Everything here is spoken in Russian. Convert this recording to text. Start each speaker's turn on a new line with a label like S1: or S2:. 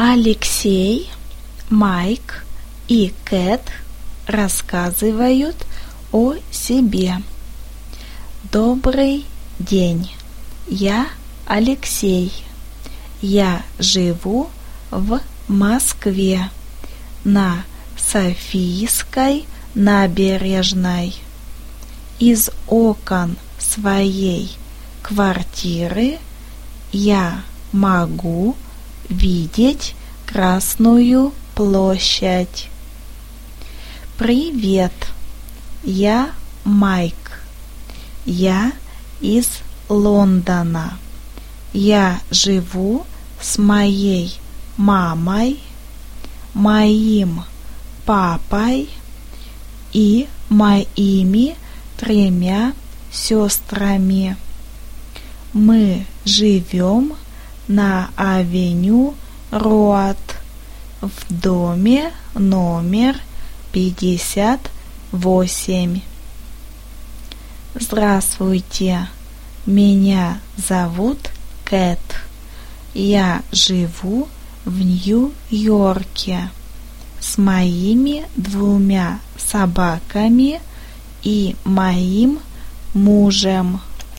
S1: Алексей, Майк и Кэт рассказывают о себе. Добрый день. Я Алексей. Я живу в Москве на Софийской набережной. Из окон своей квартиры я могу видеть Красную площадь. Привет, я Майк. Я из Лондона. Я живу с моей мамой, моим папой и моими тремя сестрами. Мы живем на авеню Роад в доме номер 58. Здравствуйте, меня зовут Кэт. Я живу в Нью-Йорке с моими двумя собаками и моим мужем.